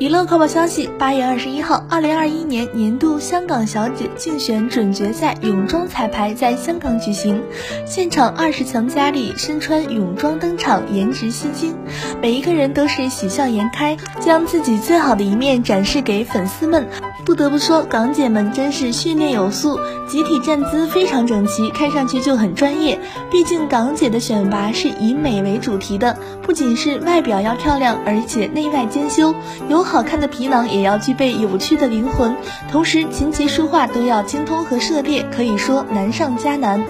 娱乐快报消息：八月二十一号，二零二一年年度香港小姐竞选准决赛泳装彩排在香港举行，现场二十强佳丽身穿泳装登场，颜值吸睛，每一个人都是喜笑颜开，将自己最好的一面展示给粉丝们。不得不说，港姐们真是训练有素，集体站姿非常整齐，看上去就很专业。毕竟港姐的选拔是以美为主题的，不仅是外表要漂亮，而且内外兼修，有。好看的皮囊也要具备有趣的灵魂，同时琴棋书画都要精通和涉猎，可以说难上加难。